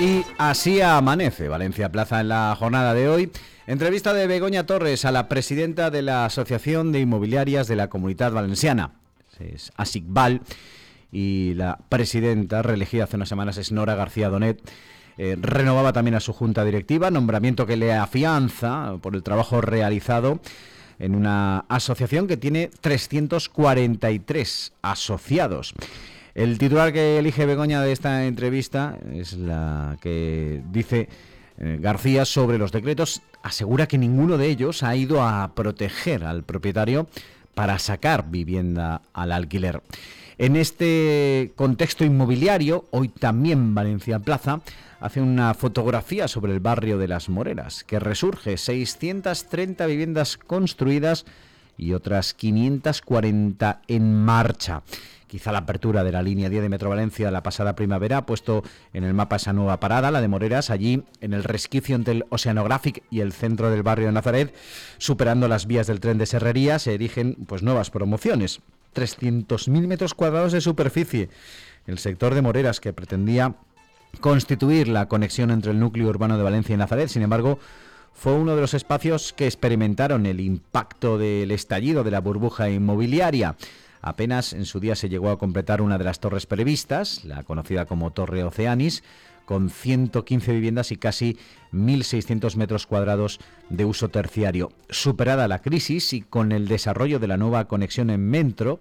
Y así amanece Valencia Plaza en la jornada de hoy. Entrevista de Begoña Torres a la presidenta de la Asociación de Inmobiliarias de la Comunidad Valenciana, es ASICVAL, y la presidenta reelegida hace unas semanas es Nora García Donet. Eh, renovaba también a su junta directiva, nombramiento que le afianza por el trabajo realizado en una asociación que tiene 343 asociados. El titular que elige Begoña de esta entrevista es la que dice eh, García sobre los decretos. Asegura que ninguno de ellos ha ido a proteger al propietario para sacar vivienda al alquiler. En este contexto inmobiliario, hoy también Valencia Plaza hace una fotografía sobre el barrio de Las Moreras, que resurge 630 viviendas construidas y otras 540 en marcha. Quizá la apertura de la línea 10 de Metro Valencia la pasada primavera ha puesto en el mapa esa nueva parada, la de Moreras, allí en el resquicio entre el Oceanographic y el centro del barrio de Nazaret, superando las vías del tren de Serrería, se erigen pues nuevas promociones. 300.000 metros cuadrados de superficie. El sector de Moreras que pretendía constituir la conexión entre el núcleo urbano de Valencia y Nazaret, sin embargo, fue uno de los espacios que experimentaron el impacto del estallido de la burbuja inmobiliaria. Apenas en su día se llegó a completar una de las torres previstas, la conocida como Torre Oceanis, con 115 viviendas y casi 1.600 metros cuadrados de uso terciario. Superada la crisis y con el desarrollo de la nueva conexión en metro,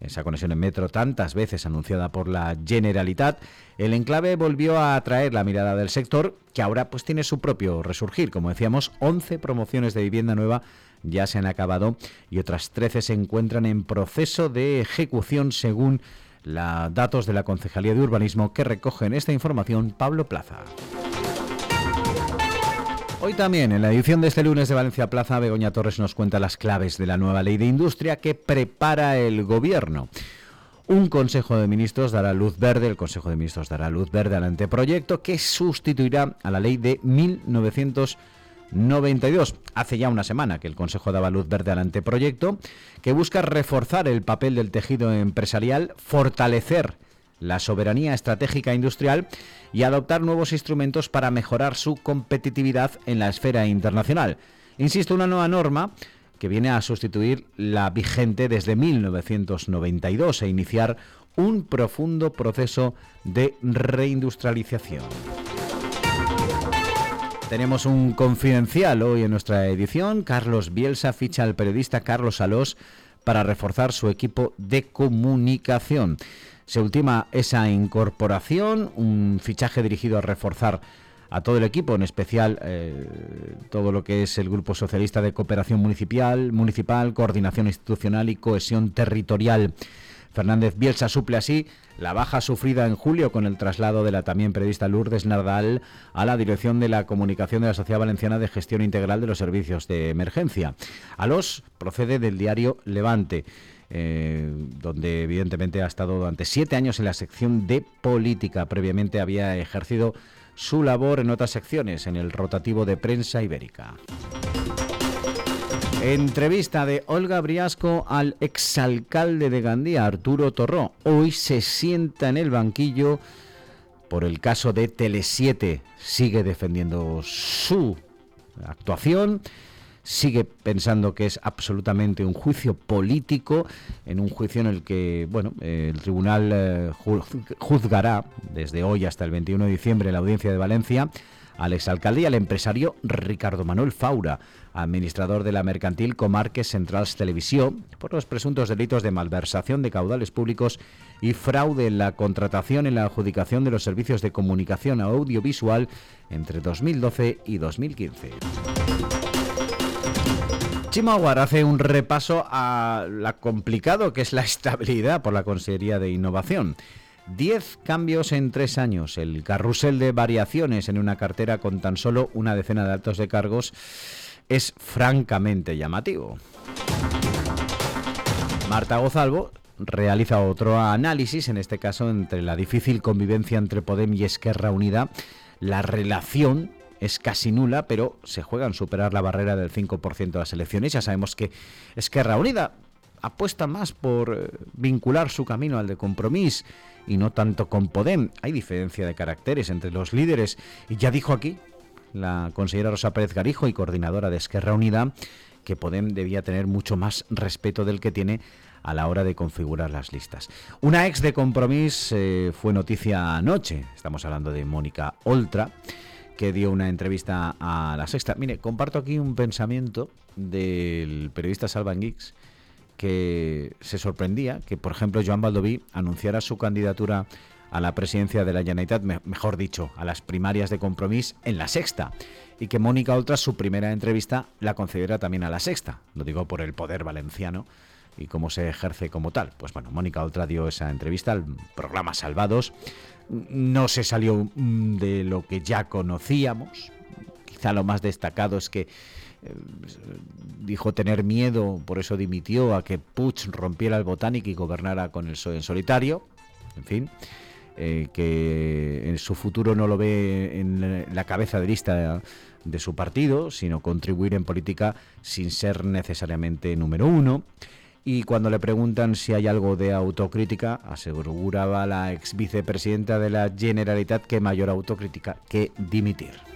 esa conexión en metro tantas veces anunciada por la Generalitat, el enclave volvió a atraer la mirada del sector, que ahora pues tiene su propio resurgir. Como decíamos, 11 promociones de vivienda nueva ya se han acabado y otras 13 se encuentran en proceso de ejecución según los datos de la Concejalía de Urbanismo que recogen esta información Pablo Plaza. Hoy también, en la edición de este lunes de Valencia Plaza, Begoña Torres nos cuenta las claves de la nueva ley de industria que prepara el Gobierno. Un Consejo de Ministros dará luz verde, el Consejo de Ministros dará luz verde al anteproyecto que sustituirá a la ley de 1990 92. Hace ya una semana que el Consejo daba luz verde al anteproyecto que busca reforzar el papel del tejido empresarial, fortalecer la soberanía estratégica industrial y adoptar nuevos instrumentos para mejorar su competitividad en la esfera internacional. Insisto, una nueva norma que viene a sustituir la vigente desde 1992 e iniciar un profundo proceso de reindustrialización. Tenemos un confidencial hoy en nuestra edición. Carlos Bielsa ficha al periodista Carlos Alós para reforzar su equipo de comunicación. Se ultima esa incorporación, un fichaje dirigido a reforzar a todo el equipo, en especial eh, todo lo que es el Grupo Socialista de Cooperación Municipal, Municipal, Coordinación Institucional y Cohesión Territorial. Fernández Bielsa suple así la baja sufrida en julio con el traslado de la también periodista Lourdes Nardal a la dirección de la comunicación de la Sociedad Valenciana de Gestión Integral de los Servicios de Emergencia. A los procede del diario Levante. Eh, donde evidentemente ha estado durante siete años en la sección de política. Previamente había ejercido su labor en otras secciones, en el rotativo de prensa ibérica. Entrevista de Olga Briasco al exalcalde de Gandía, Arturo Torró. Hoy se sienta en el banquillo por el caso de Tele7. Sigue defendiendo su actuación, sigue pensando que es absolutamente un juicio político, en un juicio en el que bueno, el tribunal eh, juzgará desde hoy hasta el 21 de diciembre la audiencia de Valencia al exalcalde y al empresario Ricardo Manuel Faura, administrador de la mercantil Comarques Centrals Televisión, por los presuntos delitos de malversación de caudales públicos y fraude en la contratación y la adjudicación de los servicios de comunicación audiovisual entre 2012 y 2015. Chimaguar hace un repaso a lo complicado que es la estabilidad por la Consejería de Innovación. Diez cambios en tres años, el carrusel de variaciones en una cartera con tan solo una decena de altos de cargos es francamente llamativo. Marta Gozalvo realiza otro análisis, en este caso entre la difícil convivencia entre Podem y Esquerra Unida. La relación es casi nula, pero se juega en superar la barrera del 5% de las elecciones. Ya sabemos que Esquerra Unida apuesta más por eh, vincular su camino al de compromiso y no tanto con Podem. Hay diferencia de caracteres entre los líderes y ya dijo aquí la consejera Rosa Pérez Garijo y coordinadora de Esquerra Unida que Podem debía tener mucho más respeto del que tiene a la hora de configurar las listas. Una ex de Compromís eh, fue noticia anoche, estamos hablando de Mónica Oltra, que dio una entrevista a La Sexta. Mire, comparto aquí un pensamiento del periodista Salvan Geeks que se sorprendía que, por ejemplo, Joan Baldoví anunciara su candidatura a la presidencia de la Generalitat, mejor dicho, a las primarias de Compromís en La Sexta, y que Mónica Oltra, su primera entrevista, la concediera también a La Sexta. Lo digo por el poder valenciano y cómo se ejerce como tal. Pues bueno, Mónica Oltra dio esa entrevista al programa Salvados. No se salió mm, de lo que ya conocíamos. Quizá lo más destacado es que dijo tener miedo, por eso dimitió, a que Puig rompiera el Botánico y gobernara con el PSOE en solitario. En fin, eh, que en su futuro no lo ve en la cabeza de lista de su partido, sino contribuir en política sin ser necesariamente número uno y cuando le preguntan si hay algo de autocrítica, aseguraba la ex vicepresidenta de la Generalitat que mayor autocrítica que dimitir.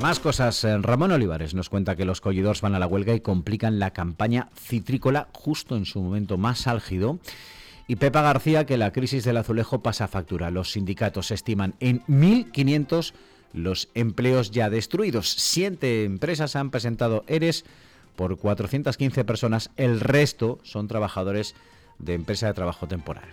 Más cosas. Eh, Ramón Olivares nos cuenta que los collidores van a la huelga y complican la campaña citrícola justo en su momento más álgido. Y Pepa García que la crisis del azulejo pasa factura. Los sindicatos estiman en 1.500 los empleos ya destruidos. Siete empresas han presentado ERES por 415 personas. El resto son trabajadores de empresa de trabajo temporal.